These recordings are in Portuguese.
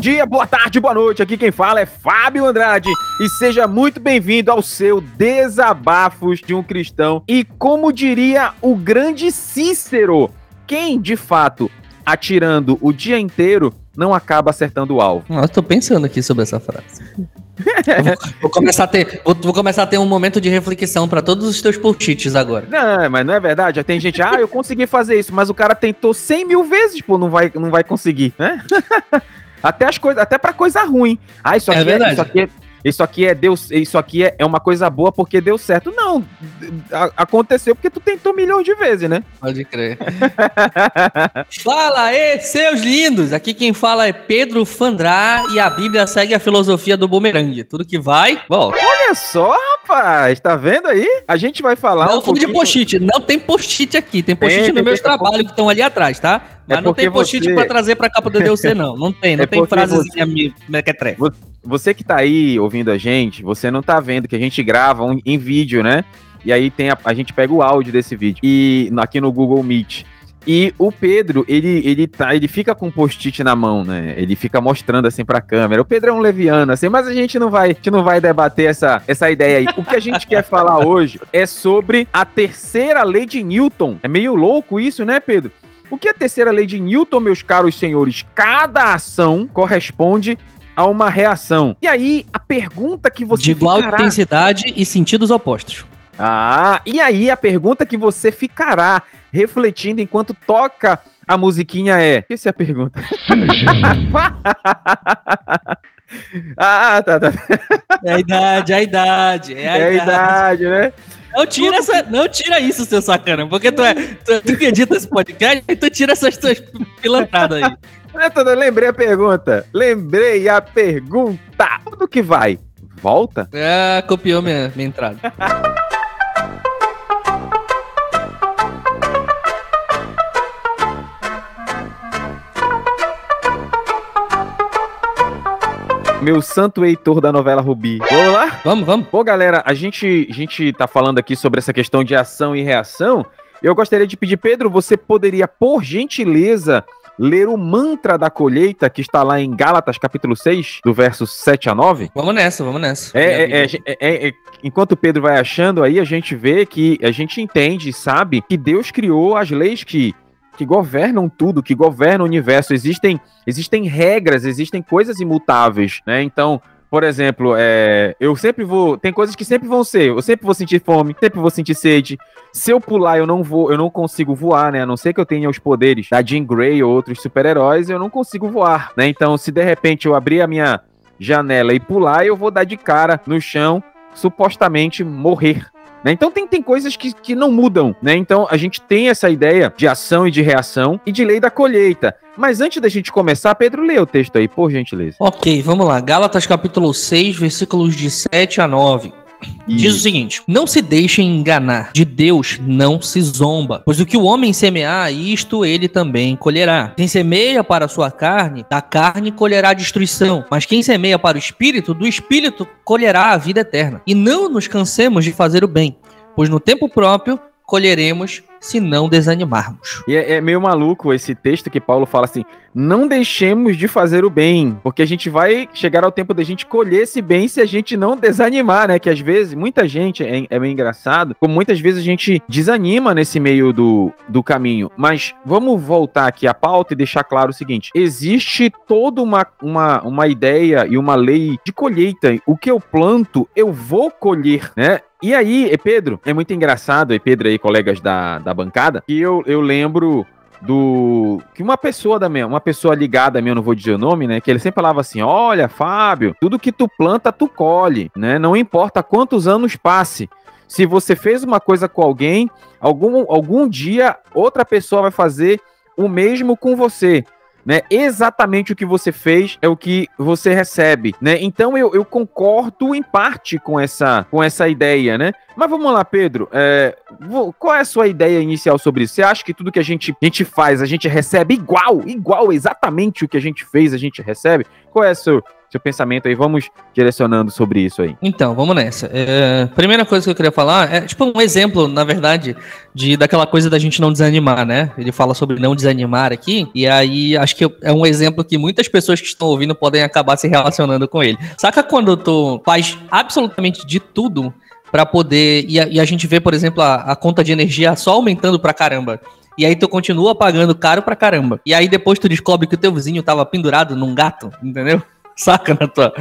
dia, boa tarde, boa noite. Aqui quem fala é Fábio Andrade e seja muito bem-vindo ao seu Desabafos de um Cristão. E como diria o grande Cícero, quem de fato atirando o dia inteiro não acaba acertando o alvo. Eu tô pensando aqui sobre essa frase. vou, vou, começar a ter, vou, vou, começar a ter um momento de reflexão para todos os teus post-its agora. Não, mas não é verdade. Já tem gente, ah, eu consegui fazer isso, mas o cara tentou 100 mil vezes, pô, não vai, não vai conseguir, né? até as coisas, até para coisa ruim. Ah, isso aqui é, é, isso aqui é, isso aqui é Deus, isso aqui é, é uma coisa boa porque deu certo. Não, a, aconteceu porque tu tentou milhões de vezes, né? Pode crer. fala aí, seus lindos! Aqui quem fala é Pedro Fandrá e a Bíblia segue a filosofia do bumerangue. Tudo que vai, volta. Olha só, rapaz, tá vendo aí? A gente vai falar não, um pouquinho... de post-it, não tem post-it aqui, tem post-it nos meus trabalhos que estão ali atrás, tá? Mas é não tem post-it você... pra trazer pra capa do DLC, não. Não tem, não é tem frasezinha você... mequetrefe. Você que tá aí ouvindo a gente, você não tá vendo que a gente grava um, em vídeo, né? E aí tem a, a gente pega o áudio desse vídeo e aqui no Google Meet. E o Pedro, ele, ele, tá, ele fica com um post-it na mão, né? Ele fica mostrando assim pra câmera. O Pedro é um leviano, assim, mas a gente não vai, a gente não vai debater essa, essa ideia aí. O que a gente quer falar hoje é sobre a terceira lei de Newton. É meio louco isso, né, Pedro? O que é a terceira lei de Newton, meus caros senhores? Cada ação corresponde a uma reação. E aí, a pergunta que você. De igual ficará... intensidade e sentidos opostos. Ah, e aí a pergunta que você ficará refletindo enquanto toca a musiquinha é. Essa é a pergunta. ah, tá, tá. É a idade, é a idade. É a, é a idade. idade, né? Não tira, essa, não tira isso, seu sacana, porque tu, é, tu, tu acredita esse podcast e tu tira essas tuas pilantradas aí. Eu lembrei a pergunta. Lembrei a pergunta. Tudo que vai, volta? É, copiou minha, minha entrada. Meu santo Heitor da novela Rubi. Vamos lá? Vamos, vamos. Pô, galera, a gente, a gente tá falando aqui sobre essa questão de ação e reação. Eu gostaria de pedir, Pedro, você poderia, por gentileza, ler o mantra da colheita que está lá em Gálatas capítulo 6, do verso 7 a 9? Vamos nessa, vamos nessa. É, é, é, é, enquanto o Pedro vai achando aí, a gente vê que a gente entende, sabe, que Deus criou as leis que que governam tudo, que governam o universo. Existem, existem regras, existem coisas imutáveis, né? Então, por exemplo, é, eu sempre vou. Tem coisas que sempre vão ser. Eu sempre vou sentir fome, sempre vou sentir sede. Se eu pular, eu não vou, eu não consigo voar, né? A não ser que eu tenha os poderes da Jean Grey ou outros super-heróis, eu não consigo voar, né? Então, se de repente eu abrir a minha janela e pular, eu vou dar de cara no chão, supostamente morrer. Né? Então tem, tem coisas que, que não mudam, né? Então a gente tem essa ideia de ação e de reação e de lei da colheita. Mas antes da gente começar, Pedro, lê o texto aí, por gentileza. Ok, vamos lá. Gálatas capítulo 6, versículos de 7 a 9. Diz o seguinte: Não se deixem enganar, de Deus não se zomba, pois o que o homem semear, isto ele também colherá. Quem semeia para a sua carne, da carne colherá destruição, mas quem semeia para o espírito, do espírito colherá a vida eterna. E não nos cansemos de fazer o bem, pois no tempo próprio colheremos se não desanimarmos. E é, é, meio maluco esse texto que Paulo fala assim: não deixemos de fazer o bem, porque a gente vai chegar ao tempo da gente colher esse bem se a gente não desanimar, né? Que às vezes, muita gente, é, é meio engraçado, como muitas vezes a gente desanima nesse meio do, do caminho. Mas vamos voltar aqui à pauta e deixar claro o seguinte: existe toda uma, uma, uma ideia e uma lei de colheita. O que eu planto, eu vou colher, né? E aí, Pedro, é muito engraçado, e Pedro aí, colegas da, da bancada, que eu, eu lembro do que uma pessoa da minha, uma pessoa ligada a mim, eu não vou dizer o nome, né, que ele sempre falava assim: "Olha, Fábio, tudo que tu planta, tu colhe, né? Não importa quantos anos passe. Se você fez uma coisa com alguém, algum algum dia outra pessoa vai fazer o mesmo com você né? Exatamente o que você fez é o que você recebe, né? Então eu, eu concordo em parte com essa, com essa ideia, né? Mas vamos lá, Pedro. É, qual é a sua ideia inicial sobre isso? Você acha que tudo que a gente, a gente faz, a gente recebe igual, igual, exatamente o que a gente fez, a gente recebe? Qual é a sua, seu pensamento aí, vamos direcionando sobre isso aí. Então, vamos nessa. É, primeira coisa que eu queria falar é tipo um exemplo, na verdade, de daquela coisa da gente não desanimar, né? Ele fala sobre não desanimar aqui, e aí acho que é um exemplo que muitas pessoas que estão ouvindo podem acabar se relacionando com ele. Saca quando tu faz absolutamente de tudo para poder. E a, e a, gente vê, por exemplo, a, a conta de energia só aumentando pra caramba. E aí tu continua pagando caro pra caramba. E aí depois tu descobre que o teu vizinho tava pendurado num gato, entendeu? Saca na tua.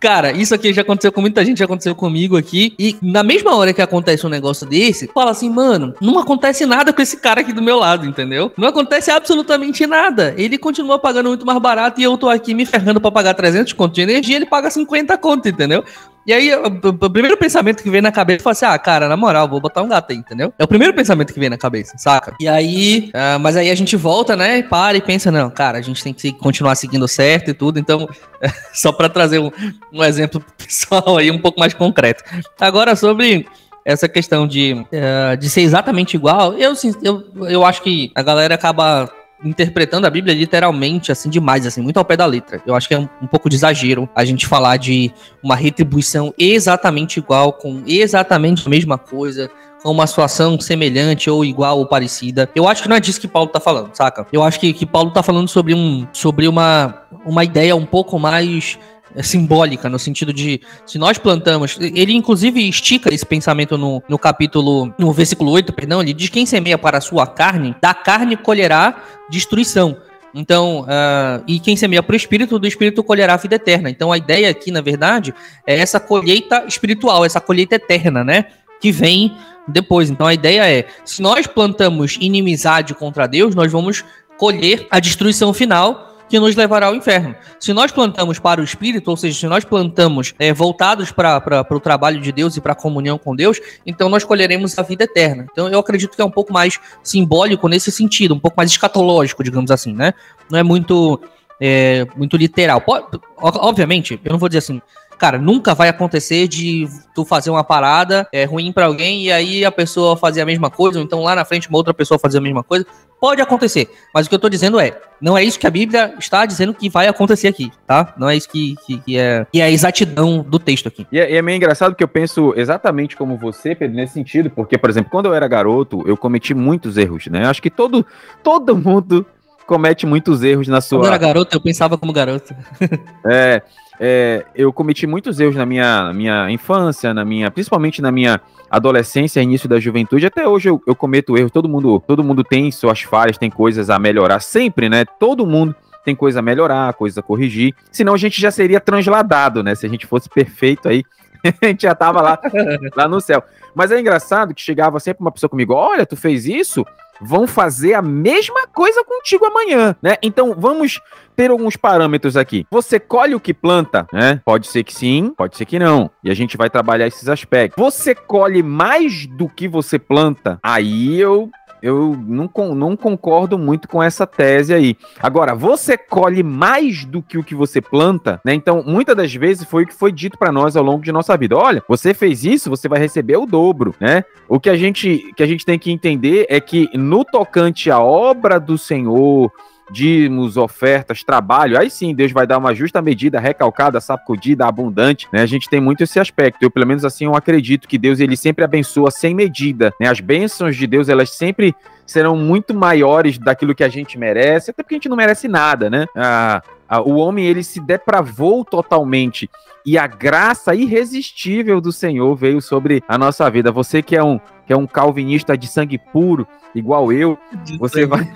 Cara, isso aqui já aconteceu com muita gente, já aconteceu comigo aqui. E na mesma hora que acontece um negócio desse, fala assim, mano, não acontece nada com esse cara aqui do meu lado, entendeu? Não acontece absolutamente nada. Ele continua pagando muito mais barato e eu tô aqui me ferrando para pagar 300 conto de energia, ele paga 50 conto, entendeu? E aí, o, primeiro pensamento que vem na cabeça é assim: ah, cara, na moral, vou botar um gato aí, entendeu? É o primeiro pensamento que vem na cabeça, saca? E aí, uh, mas aí a gente volta, né? Para e pensa: não, cara, a gente tem que continuar seguindo certo e tudo. Então, só para trazer um, um exemplo pessoal aí, um pouco mais concreto. Agora, sobre essa questão de, uh, de ser exatamente igual, eu, eu, eu acho que a galera acaba interpretando a Bíblia literalmente, assim, demais, assim, muito ao pé da letra. Eu acho que é um, um, pouco de exagero a gente falar de uma retribuição exatamente igual, com exatamente a mesma coisa, uma situação semelhante ou igual ou parecida. Eu acho que não é disso que Paulo tá falando, saca? Eu acho que, que Paulo tá falando sobre, um, sobre uma, uma ideia um pouco mais é simbólica, no sentido de se nós plantamos. Ele, inclusive, estica esse pensamento no, no capítulo, no versículo 8, perdão, ele diz: quem semeia para a sua carne, da carne colherá destruição. Então, uh, e quem semeia para o espírito, do espírito colherá a vida eterna. Então, a ideia aqui, na verdade, é essa colheita espiritual, essa colheita eterna, né? Que vem depois. Então, a ideia é: se nós plantamos inimizade contra Deus, nós vamos colher a destruição final que nos levará ao inferno. Se nós plantamos para o Espírito, ou seja, se nós plantamos é, voltados para o trabalho de Deus e para a comunhão com Deus, então nós colheremos a vida eterna. Então eu acredito que é um pouco mais simbólico nesse sentido, um pouco mais escatológico, digamos assim, né? Não é muito, é, muito literal. Obviamente, eu não vou dizer assim, cara, nunca vai acontecer de tu fazer uma parada é, ruim para alguém e aí a pessoa fazer a mesma coisa, ou então lá na frente uma outra pessoa fazer a mesma coisa. Pode acontecer, mas o que eu tô dizendo é, não é isso que a Bíblia está dizendo que vai acontecer aqui, tá? Não é isso que, que, que é, que é a exatidão do texto aqui. E é, e é meio engraçado que eu penso exatamente como você, Pedro, nesse sentido, porque, por exemplo, quando eu era garoto, eu cometi muitos erros, né? Acho que todo, todo mundo comete muitos erros na sua. Quando eu era garoto, eu pensava como garoto. é, é, eu cometi muitos erros na minha, minha infância, na minha, principalmente na minha adolescência, início da juventude. Até hoje eu, eu cometo erros. Todo mundo, todo mundo tem suas falhas, tem coisas a melhorar sempre, né? Todo mundo tem coisa a melhorar, coisa a corrigir. Senão a gente já seria transladado, né? Se a gente fosse perfeito aí, a gente já tava lá, lá no céu. Mas é engraçado que chegava sempre uma pessoa comigo: olha, tu fez isso? Vão fazer a mesma coisa contigo amanhã, né? Então vamos ter alguns parâmetros aqui. Você colhe o que planta, né? Pode ser que sim, pode ser que não. E a gente vai trabalhar esses aspectos. Você colhe mais do que você planta? Aí eu eu não, não concordo muito com essa tese aí. Agora, você colhe mais do que o que você planta, né? Então, muitas das vezes foi o que foi dito para nós ao longo de nossa vida. Olha, você fez isso, você vai receber o dobro, né? O que a gente, que a gente tem que entender é que no tocante à obra do Senhor, dízimos, ofertas, trabalho, aí sim Deus vai dar uma justa medida, recalcada, sacudida, abundante, né? A gente tem muito esse aspecto. Eu, pelo menos assim, eu acredito que Deus ele sempre abençoa sem medida, né? As bênçãos de Deus, elas sempre serão muito maiores daquilo que a gente merece, até porque a gente não merece nada, né? Ah, o homem ele se depravou totalmente e a graça irresistível do Senhor veio sobre a nossa vida. Você que é um que é um calvinista de sangue puro, igual eu, de você vai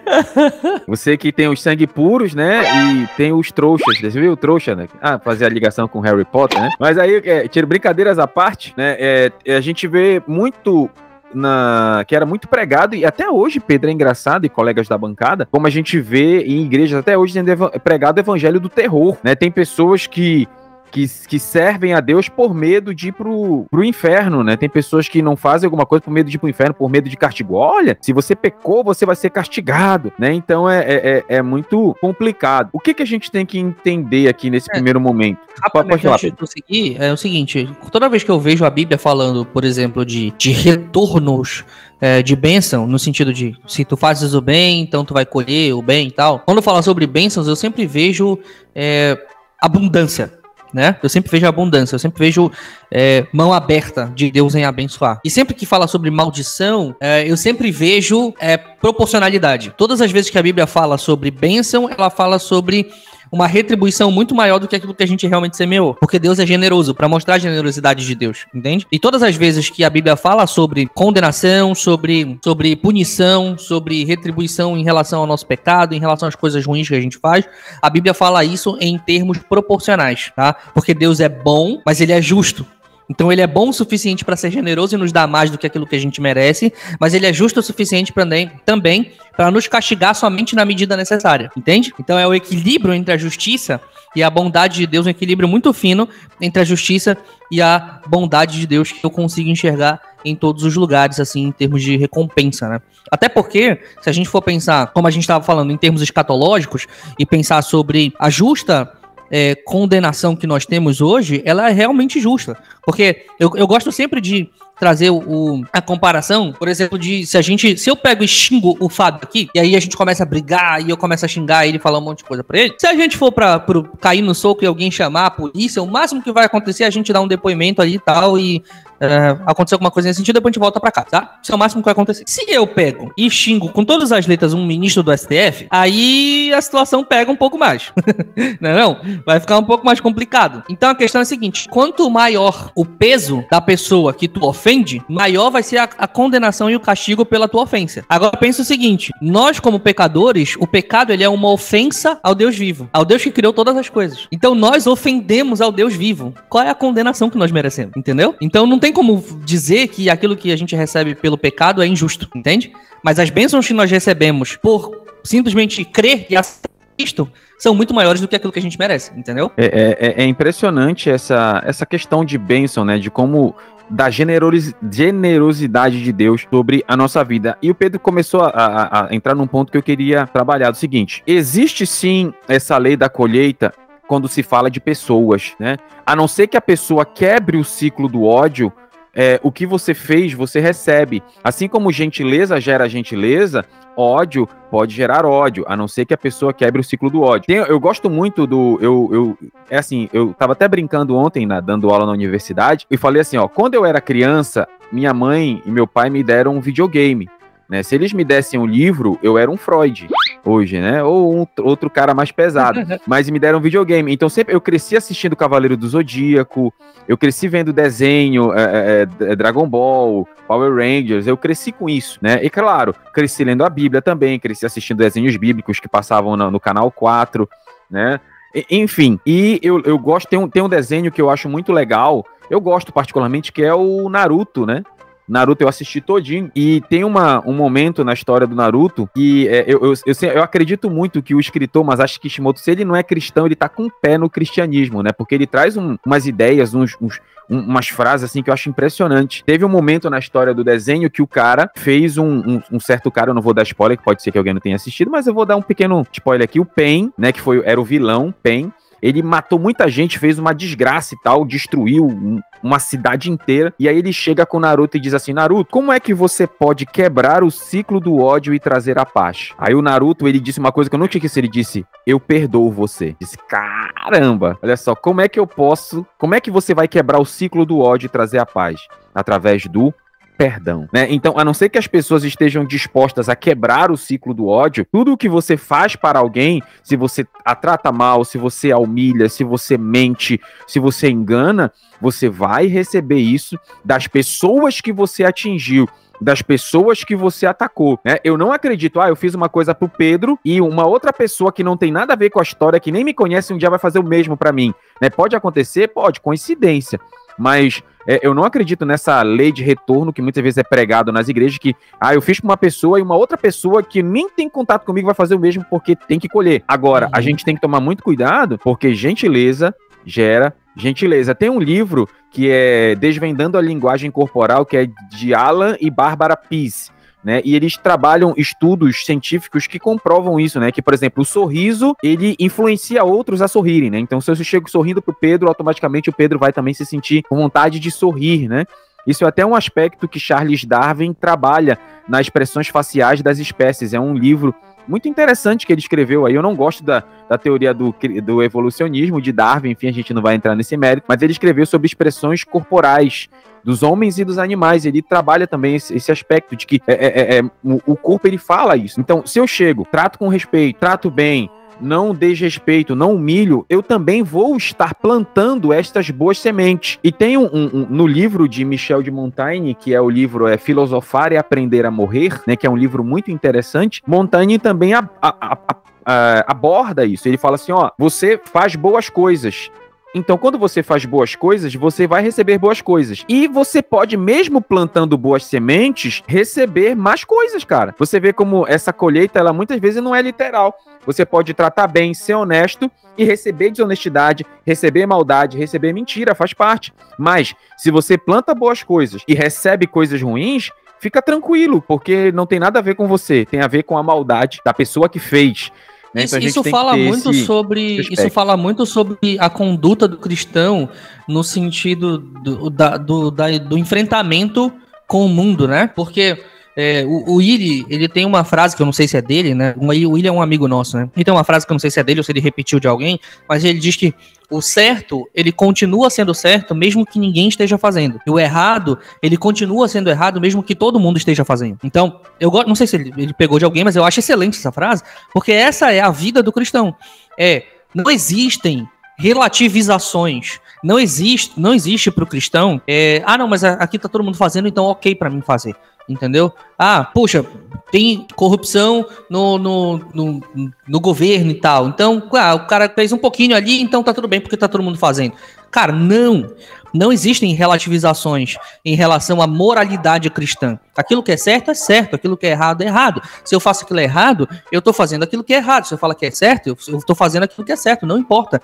Você que tem os sangue puros, né? E tem os trouxas, você viu o trouxa, né? Ah, fazer a ligação com Harry Potter, né? Mas aí, é, tiro brincadeiras à parte, né? É, a gente vê muito na, que era muito pregado, e até hoje, Pedro, é engraçado, e colegas da bancada, como a gente vê em igrejas até hoje sendo pregado o evangelho do terror, né? Tem pessoas que que, que servem a Deus por medo de ir pro, pro inferno, né? Tem pessoas que não fazem alguma coisa por medo de ir pro inferno, por medo de castigo. Olha, se você pecou, você vai ser castigado, né? Então é, é, é, é muito complicado. O que, que a gente tem que entender aqui nesse é, primeiro momento? Pode falar. Seguir, é o seguinte, toda vez que eu vejo a Bíblia falando, por exemplo, de, de retornos é, de bênção, no sentido de se tu fazes o bem, então tu vai colher o bem e tal. Quando fala sobre bênçãos, eu sempre vejo é, abundância né? Eu sempre vejo abundância, eu sempre vejo é, mão aberta de Deus em abençoar. E sempre que fala sobre maldição, é, eu sempre vejo é, proporcionalidade. Todas as vezes que a Bíblia fala sobre bênção, ela fala sobre uma retribuição muito maior do que aquilo que a gente realmente semeou. Porque Deus é generoso, para mostrar a generosidade de Deus, entende? E todas as vezes que a Bíblia fala sobre condenação, sobre, sobre punição, sobre retribuição em relação ao nosso pecado, em relação às coisas ruins que a gente faz, a Bíblia fala isso em termos proporcionais, tá? Porque Deus é bom, mas ele é justo. Então ele é bom o suficiente para ser generoso e nos dar mais do que aquilo que a gente merece, mas ele é justo o suficiente pra, também para nos castigar somente na medida necessária, entende? Então é o equilíbrio entre a justiça e a bondade de Deus, um equilíbrio muito fino entre a justiça e a bondade de Deus que eu consigo enxergar em todos os lugares, assim, em termos de recompensa, né? Até porque, se a gente for pensar, como a gente estava falando, em termos escatológicos, e pensar sobre a justa é, condenação que nós temos hoje, ela é realmente justa. Porque eu, eu gosto sempre de trazer o, a comparação, por exemplo, de se a gente, se eu pego e xingo o Fábio aqui, e aí a gente começa a brigar, e eu começo a xingar ele, falar um monte de coisa pra ele, se a gente for pra, pro, cair no soco e alguém chamar a polícia, o máximo que vai acontecer é a gente dar um depoimento ali e tal, e é, acontecer alguma coisa nesse sentido, depois a gente volta pra cá, tá? Isso é o máximo que vai acontecer. Se eu pego e xingo com todas as letras um ministro do STF, aí a situação pega um pouco mais. não, é não? Vai ficar um pouco mais complicado. Então a questão é a seguinte: quanto maior o peso da pessoa que tu ofende, maior vai ser a, a condenação e o castigo pela tua ofensa. Agora pensa o seguinte: nós, como pecadores, o pecado ele é uma ofensa ao Deus vivo, ao Deus que criou todas as coisas. Então nós ofendemos ao Deus vivo. Qual é a condenação que nós merecemos? Entendeu? Então não tem tem como dizer que aquilo que a gente recebe pelo pecado é injusto, entende? Mas as bênçãos que nós recebemos por simplesmente crer e aceitar Cristo são muito maiores do que aquilo que a gente merece, entendeu? É, é, é, é impressionante essa, essa questão de bênção, né? De como da generosidade de Deus sobre a nossa vida. E o Pedro começou a, a, a, entrar num ponto que eu queria trabalhar, do seguinte: existe sim essa lei da colheita quando se fala de pessoas, né? A não ser que a pessoa quebre o ciclo do ódio, é, o que você fez, você recebe. Assim como gentileza gera gentileza, ódio pode gerar ódio, a não ser que a pessoa quebre o ciclo do ódio. Tem, eu gosto muito do. Eu, eu, é assim, eu tava até brincando ontem, na, dando aula na universidade, e falei assim: ó, quando eu era criança, minha mãe e meu pai me deram um videogame. Né? Se eles me dessem um livro, eu era um Freud hoje, né? Ou um, outro cara mais pesado. Mas me deram um videogame. Então sempre eu cresci assistindo Cavaleiro do Zodíaco, eu cresci vendo desenho, é, é, é, Dragon Ball, Power Rangers, eu cresci com isso, né? E claro, cresci lendo a Bíblia também, cresci assistindo desenhos bíblicos que passavam no, no canal 4, né? enfim, e eu, eu gosto, tem um, tem um desenho que eu acho muito legal, eu gosto particularmente, que é o Naruto, né? Naruto eu assisti todinho. E tem uma, um momento na história do Naruto que é, eu, eu, eu, eu, acredito muito que o escritor Masashi Kishimoto, se ele não é cristão, ele tá com o pé no cristianismo, né? Porque ele traz um, umas ideias, uns, uns umas frases assim que eu acho impressionante. Teve um momento na história do desenho que o cara fez um, um, um, certo cara, eu não vou dar spoiler, que pode ser que alguém não tenha assistido, mas eu vou dar um pequeno spoiler aqui. O Pen, né, que foi era o vilão, Pen, ele matou muita gente, fez uma desgraça e tal, destruiu um, uma cidade inteira. E aí ele chega com Naruto e diz assim: Naruto, como é que você pode quebrar o ciclo do ódio e trazer a paz? Aí o Naruto ele disse uma coisa que eu não tinha que ele disse: Eu perdoo você. Disse: Caramba, olha só, como é que eu posso, como é que você vai quebrar o ciclo do ódio e trazer a paz? Através do perdão, né? Então, a não ser que as pessoas estejam dispostas a quebrar o ciclo do ódio, tudo o que você faz para alguém, se você a trata mal, se você a humilha, se você mente, se você engana, você vai receber isso das pessoas que você atingiu das pessoas que você atacou, né? Eu não acredito, ah, eu fiz uma coisa pro Pedro e uma outra pessoa que não tem nada a ver com a história, que nem me conhece, um dia vai fazer o mesmo para mim, né? Pode acontecer? Pode, coincidência. Mas é, eu não acredito nessa lei de retorno que muitas vezes é pregado nas igrejas, que, ah, eu fiz com uma pessoa e uma outra pessoa que nem tem contato comigo vai fazer o mesmo porque tem que colher. Agora, uhum. a gente tem que tomar muito cuidado, porque gentileza gera gentileza. Tem um livro que é Desvendando a Linguagem Corporal, que é de Alan e Bárbara Pease né? E eles trabalham estudos científicos que comprovam isso, né? Que, por exemplo, o sorriso, ele influencia outros a sorrirem, né? Então, se eu chego sorrindo pro Pedro, automaticamente o Pedro vai também se sentir com vontade de sorrir, né? Isso é até um aspecto que Charles Darwin trabalha nas expressões faciais das espécies. É um livro muito interessante que ele escreveu aí. Eu não gosto da, da teoria do, do evolucionismo de Darwin, enfim, a gente não vai entrar nesse mérito, mas ele escreveu sobre expressões corporais dos homens e dos animais. Ele trabalha também esse, esse aspecto de que é, é, é, é o corpo ele fala isso. Então, se eu chego, trato com respeito, trato bem, não desrespeito, não humilho, eu também vou estar plantando estas boas sementes. E tem um, um, no livro de Michel de Montaigne, que é o livro é Filosofar e Aprender a Morrer, né, que é um livro muito interessante, Montaigne também a, a, a, aborda isso. Ele fala assim, ó, você faz boas coisas, então, quando você faz boas coisas, você vai receber boas coisas. E você pode, mesmo plantando boas sementes, receber mais coisas, cara. Você vê como essa colheita, ela muitas vezes não é literal. Você pode tratar bem, ser honesto e receber desonestidade, receber maldade, receber mentira, faz parte. Mas, se você planta boas coisas e recebe coisas ruins, fica tranquilo, porque não tem nada a ver com você, tem a ver com a maldade da pessoa que fez. Né? Isso, então isso fala muito sobre isso fala muito sobre a conduta do cristão no sentido do, da, do, da, do enfrentamento com o mundo, né? Porque é, o, o Illy, ele tem uma frase que eu não sei se é dele, né? O Illy é um amigo nosso, né? Tem uma frase que eu não sei se é dele ou se ele repetiu de alguém, mas ele diz que o certo, ele continua sendo certo mesmo que ninguém esteja fazendo. E o errado, ele continua sendo errado mesmo que todo mundo esteja fazendo. Então, eu não sei se ele, ele pegou de alguém, mas eu acho excelente essa frase, porque essa é a vida do cristão. É, não existem relativizações. Não existe, não existe para o cristão. É, ah, não, mas aqui tá todo mundo fazendo, então ok para mim fazer entendeu? Ah, puxa, tem corrupção no, no, no, no, governo e tal. Então, ah, o cara fez um pouquinho ali, então tá tudo bem porque tá todo mundo fazendo. Cara, não. Não existem relativizações em relação à moralidade cristã. Aquilo que é certo é certo, aquilo que é errado é errado. Se eu faço aquilo errado, eu tô fazendo aquilo que é errado. Se eu falo que é certo, eu tô fazendo aquilo que é certo, não importa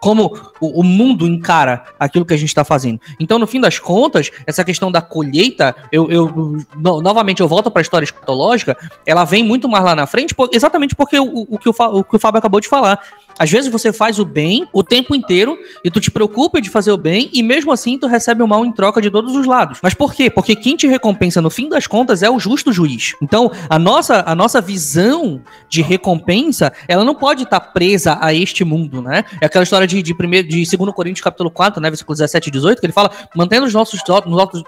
como o, o, mundo encara aquilo que a gente está fazendo. Então, no fim das contas, essa questão da colheita, eu, eu no, novamente eu volto para a história escatológica, ela vem muito mais lá na frente, por, exatamente porque o, o, que o, o que o Fábio acabou de falar. Às vezes você faz o bem o tempo inteiro e tu te preocupa de fazer o bem e mesmo assim tu recebe o mal em troca de todos os lados. Mas por quê? Porque quem te recompensa no fim das contas é o justo juiz. Então, a nossa, a nossa visão de recompensa, ela não pode estar tá presa a este mundo, né? É aquela história de, de, primeiro, de 2 Coríntios capítulo 4, né, versículo 17 e 18, que ele fala, mantendo os nossos,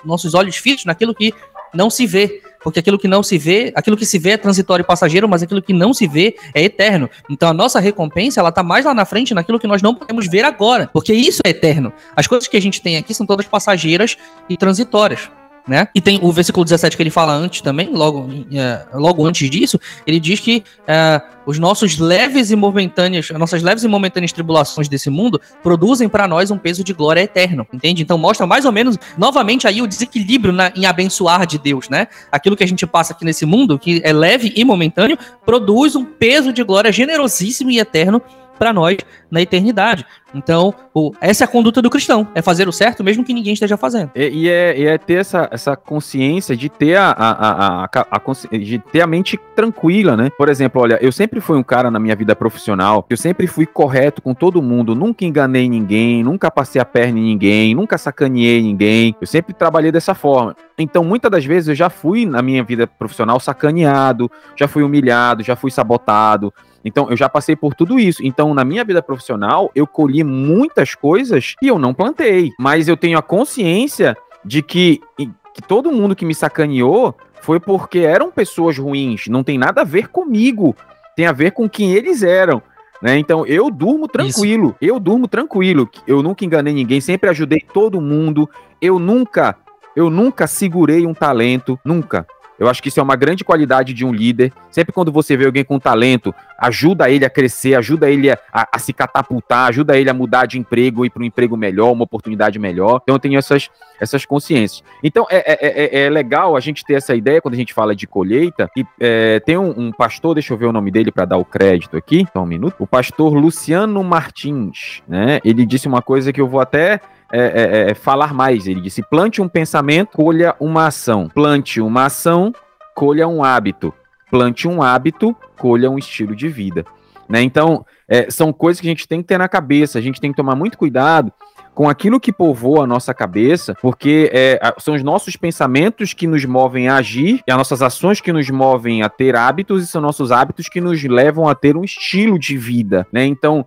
nossos, olhos fitos naquilo que não se vê porque aquilo que não se vê, aquilo que se vê é transitório e passageiro, mas aquilo que não se vê é eterno. Então a nossa recompensa, ela tá mais lá na frente naquilo que nós não podemos ver agora, porque isso é eterno. As coisas que a gente tem aqui são todas passageiras e transitórias né? E tem o versículo 17 que ele fala antes também, logo, é, logo antes disso, ele diz que é, os nossos leves e momentâneas, as nossas leves e momentâneas tribulações desse mundo produzem para nós um peso de glória eterno, entende? Então mostra mais ou menos, novamente aí, o desequilíbrio na, em abençoar de Deus, né? Aquilo que a gente passa aqui nesse mundo, que é leve e momentâneo, produz um peso de glória generosíssimo e eterno para nós na eternidade. Então, o, essa é a conduta do cristão, é fazer o certo mesmo que ninguém esteja fazendo. E, e, é, e é, ter essa, essa consciência de ter a, a, a, a, de ter a mente tranquila, né? Por exemplo, olha, eu sempre fui um cara na minha vida profissional, eu sempre fui correto com todo mundo, nunca enganei ninguém, nunca passei a perna em ninguém, nunca sacaneei ninguém, eu sempre trabalhei dessa forma. Então, muitas das vezes eu já fui na minha vida profissional sacaneado, já fui humilhado, já fui sabotado, então, eu já passei por tudo isso. Então, na minha vida profissional, eu colhi muitas coisas que eu não plantei. Mas eu tenho a consciência de que, que todo mundo que me sacaneou foi porque eram pessoas ruins. Não tem nada a ver comigo. Tem a ver com quem eles eram. Né? Então eu durmo tranquilo, Isso. eu durmo tranquilo. Eu nunca enganei ninguém, sempre ajudei todo mundo. Eu nunca, eu nunca segurei um talento, nunca. Eu acho que isso é uma grande qualidade de um líder. Sempre quando você vê alguém com talento, ajuda ele a crescer, ajuda ele a, a se catapultar, ajuda ele a mudar de emprego e para um emprego melhor, uma oportunidade melhor. Então eu tenho essas, essas consciências. Então é, é, é, é legal a gente ter essa ideia quando a gente fala de colheita. E é, tem um, um, pastor, deixa eu ver o nome dele para dar o crédito aqui, só um minuto. O pastor Luciano Martins, né? Ele disse uma coisa que eu vou até é, é, é, falar mais. Ele disse: plante um pensamento, colha uma ação. Plante uma ação, colha um hábito. Plante um hábito, colha um estilo de vida. Né? Então, é, são coisas que a gente tem que ter na cabeça, a gente tem que tomar muito cuidado, com aquilo que povoa a nossa cabeça, porque é, são os nossos pensamentos que nos movem a agir, e as nossas ações que nos movem a ter hábitos, e são nossos hábitos que nos levam a ter um estilo de vida, né? Então,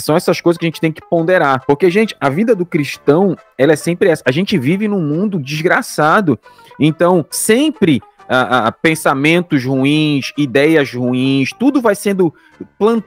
são essas coisas que a gente tem que ponderar. Porque, gente, a vida do cristão, ela é sempre essa. A gente vive num mundo desgraçado. Então, sempre pensamentos ruins, ideias ruins, tudo vai sendo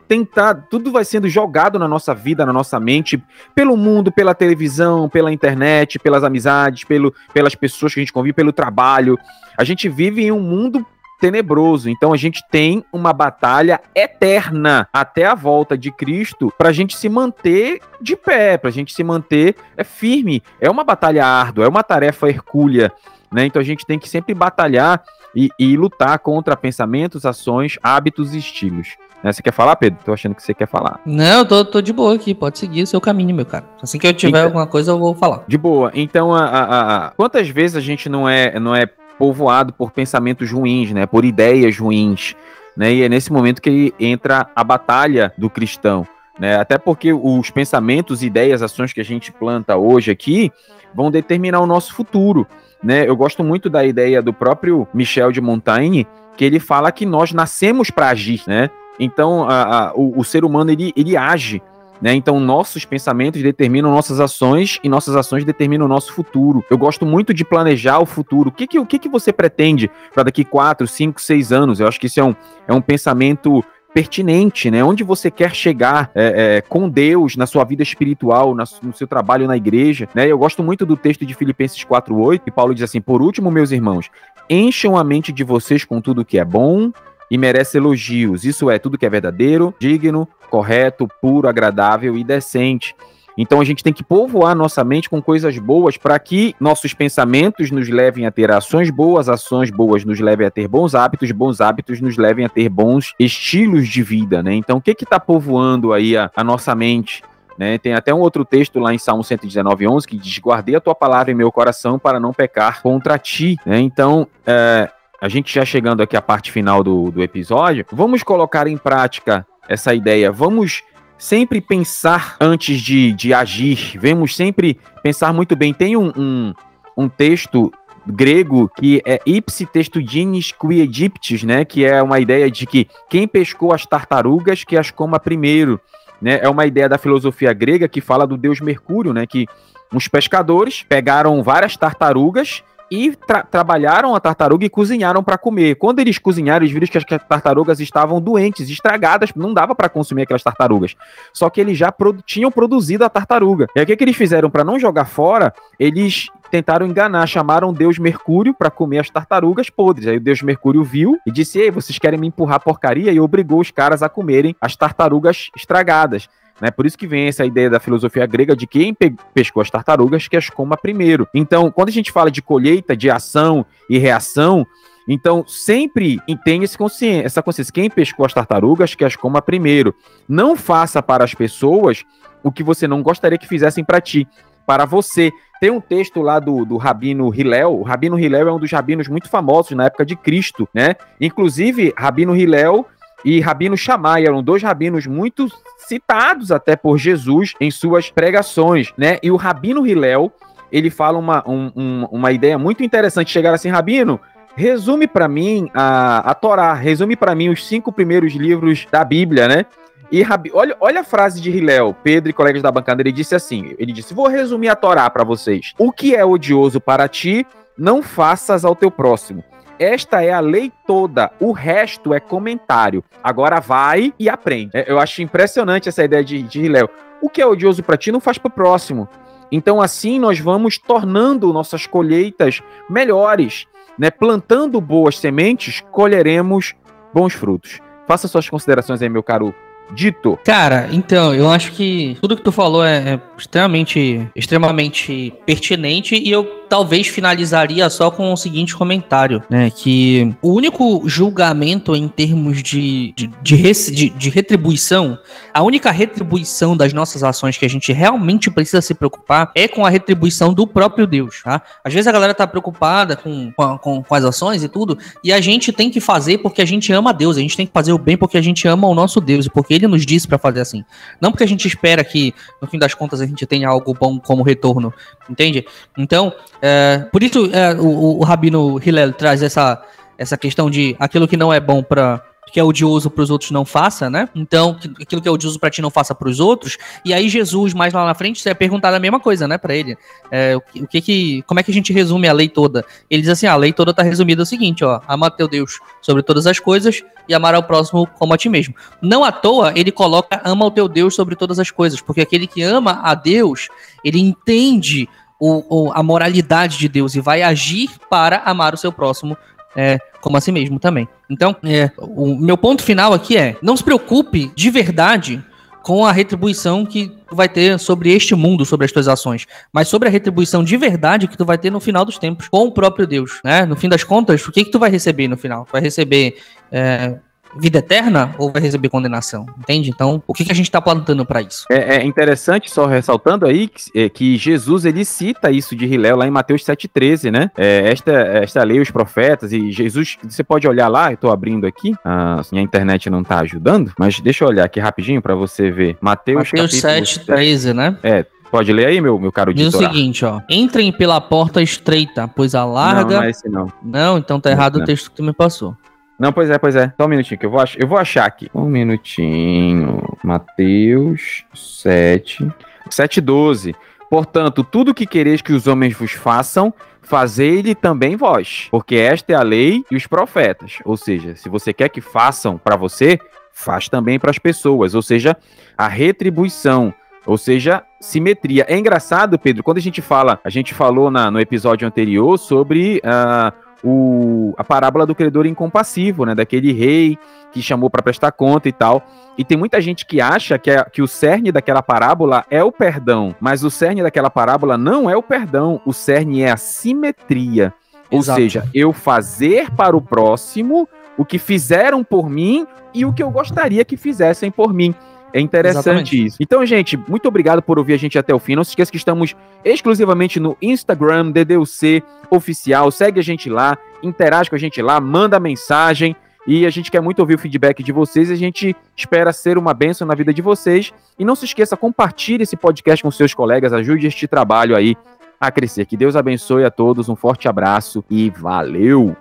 tentado, tudo vai sendo jogado na nossa vida, na nossa mente, pelo mundo, pela televisão, pela internet, pelas amizades, pelo, pelas pessoas que a gente convive, pelo trabalho. A gente vive em um mundo tenebroso. Então a gente tem uma batalha eterna até a volta de Cristo para a gente se manter de pé, para a gente se manter é, firme. É uma batalha árdua, é uma tarefa hercúlea. Né? Então a gente tem que sempre batalhar e, e lutar contra pensamentos, ações, hábitos e estilos. Né? Você quer falar, Pedro? Tô achando que você quer falar. Não, eu tô, tô de boa aqui. Pode seguir o seu caminho, meu cara. Assim que eu tiver então, alguma coisa, eu vou falar. De boa. Então, a, a, a, quantas vezes a gente não é, não é povoado por pensamentos ruins, né? Por ideias ruins, né? E é nesse momento que entra a batalha do cristão. Né? Até porque os pensamentos, ideias, ações que a gente planta hoje aqui vão determinar o nosso futuro né? Eu gosto muito da ideia do próprio Michel de Montaigne, que ele fala que nós nascemos para agir, né? Então, a, a, o, o, ser humano ele, ele age, né? Então, nossos pensamentos determinam nossas ações e nossas ações determinam o nosso futuro. Eu gosto muito de planejar o futuro. O que, que, o que, que você pretende para daqui 4, 5, 6 anos? Eu acho que isso é um, é um pensamento pertinente, né? Onde você quer chegar é, é, com Deus na sua vida espiritual, na, no seu trabalho na igreja, né? Eu gosto muito do texto de Filipenses 4:8, que Paulo diz assim: "Por último, meus irmãos, encham a mente de vocês com tudo que é bom e merece elogios. Isso é tudo que é verdadeiro, digno, correto, puro, agradável e decente." Então a gente tem que povoar nossa mente com coisas boas para que nossos pensamentos nos levem a ter ações boas, ações boas nos levem a ter bons hábitos, bons hábitos nos levem a ter bons estilos de vida, né? Então o que que tá povoando aí a, a nossa mente? Né? Tem até um outro texto lá em Salmo 119, 11, que diz: Guardei a tua palavra em meu coração para não pecar contra ti. Né? Então, é, a gente já chegando aqui à parte final do, do episódio, vamos colocar em prática essa ideia, vamos sempre pensar antes de, de agir, vemos sempre pensar muito bem. Tem um, um, um texto grego que é ipsi testudinis qui Egyptis, né, que é uma ideia de que quem pescou as tartarugas que as coma primeiro, né? É uma ideia da filosofia grega que fala do deus Mercúrio, né, que uns pescadores pegaram várias tartarugas e tra trabalharam a tartaruga e cozinharam para comer. Quando eles cozinharam, eles viram que as tartarugas estavam doentes, estragadas, não dava para consumir aquelas tartarugas. Só que eles já tinham produzido a tartaruga. E aí o que, que eles fizeram para não jogar fora? Eles tentaram enganar, chamaram Deus Mercúrio para comer as tartarugas podres. Aí o Deus Mercúrio viu e disse: "Ei, vocês querem me empurrar porcaria?" e obrigou os caras a comerem as tartarugas estragadas. Né? Por isso que vem essa ideia da filosofia grega de quem pe pescou as tartarugas que as coma primeiro. Então, quando a gente fala de colheita, de ação e reação, então, sempre tenha consciência, essa consciência. Quem pescou as tartarugas, que as coma primeiro. Não faça para as pessoas o que você não gostaria que fizessem para ti, para você. Tem um texto lá do, do Rabino Hillel. O Rabino Hillel é um dos rabinos muito famosos na época de Cristo, né? Inclusive, Rabino Hillel e Rabino Shammai eram dois rabinos muito citados até por Jesus em suas pregações, né? E o Rabino Hillel, ele fala uma, um, um, uma ideia muito interessante. Chegar assim, Rabino, resume para mim a, a Torá, resume para mim os cinco primeiros livros da Bíblia, né? E Rabi, olha, olha a frase de Hillel, Pedro e colegas da bancada, ele disse assim, ele disse, vou resumir a Torá para vocês. O que é odioso para ti, não faças ao teu próximo. Esta é a lei toda, o resto é comentário. Agora vai e aprende. É, eu acho impressionante essa ideia de, de Hillel. O que é odioso para ti não faz para o próximo. Então, assim, nós vamos tornando nossas colheitas melhores. Né? Plantando boas sementes, colheremos bons frutos. Faça suas considerações aí, meu caro dito. Cara, então, eu acho que tudo que tu falou é, é extremamente, extremamente pertinente e eu talvez finalizaria só com o seguinte comentário, né? Que o único julgamento em termos de, de, de, de, de retribuição, a única retribuição das nossas ações que a gente realmente precisa se preocupar é com a retribuição do próprio Deus, tá? Às vezes a galera tá preocupada com, com, com as ações e tudo, e a gente tem que fazer porque a gente ama Deus, a gente tem que fazer o bem porque a gente ama o nosso Deus e porque ele nos disse para fazer assim. Não porque a gente espera que, no fim das contas, a gente tenha algo bom como retorno, entende? Então, é, por isso é, o, o Rabino Hillel traz essa, essa questão de aquilo que não é bom para que é odioso para os outros não faça, né? Então, aquilo que é odioso para ti não faça para os outros. E aí Jesus mais lá na frente é perguntar a mesma coisa, né, para ele. É, o, que, que como é que a gente resume a lei toda? Ele diz assim: ah, a lei toda tá resumida o seguinte, ó, ama teu Deus sobre todas as coisas e amar ao próximo como a ti mesmo. Não à toa ele coloca ama o teu Deus sobre todas as coisas, porque aquele que ama a Deus, ele entende o, o, a moralidade de Deus e vai agir para amar o seu próximo é, como a si mesmo também. Então, é, o meu ponto final aqui é: não se preocupe de verdade com a retribuição que tu vai ter sobre este mundo, sobre as tuas ações, mas sobre a retribuição de verdade que tu vai ter no final dos tempos, com o próprio Deus, né? No fim das contas, o que que tu vai receber no final? Tu vai receber é, vida eterna ou vai receber condenação? Entende? Então, o que, que a gente está plantando para isso? É, é, interessante, só ressaltando aí, que, é, que, Jesus ele cita isso de Hilel lá em Mateus 7,13, né? É, esta, esta lei, os profetas, e Jesus, você pode olhar lá, eu tô abrindo aqui, a minha internet não tá ajudando, mas deixa eu olhar aqui rapidinho para você ver. Mateus, Mateus 7,13, né? É, Pode ler aí, meu, meu caro Diz o seguinte, ó. Entrem pela porta estreita, pois a larga... Não, não é esse não. Não, então tá errado não, o texto que tu me passou. Não, pois é, pois é. Só um minutinho que eu vou, ach eu vou achar aqui. Um minutinho. Mateus 7. 7, 12. Portanto, tudo que quereis que os homens vos façam, fazei-lhe também vós, porque esta é a lei e os profetas. Ou seja, se você quer que façam para você, faz também para as pessoas. Ou seja, a retribuição. Ou seja, simetria. É engraçado, Pedro, quando a gente fala, a gente falou na, no episódio anterior sobre. Uh, o, a parábola do credor incompassivo, né? Daquele rei que chamou para prestar conta e tal. E tem muita gente que acha que, é, que o cerne daquela parábola é o perdão, mas o cerne daquela parábola não é o perdão, o cerne é a simetria. Ou seja, eu fazer para o próximo o que fizeram por mim e o que eu gostaria que fizessem por mim. É interessante Exatamente. isso. Então, gente, muito obrigado por ouvir a gente até o fim. Não se esqueça que estamos exclusivamente no Instagram, DDUC Oficial. Segue a gente lá, interage com a gente lá, manda mensagem. E a gente quer muito ouvir o feedback de vocês. E a gente espera ser uma bênção na vida de vocês. E não se esqueça, compartilhe esse podcast com seus colegas. Ajude este trabalho aí a crescer. Que Deus abençoe a todos. Um forte abraço e valeu!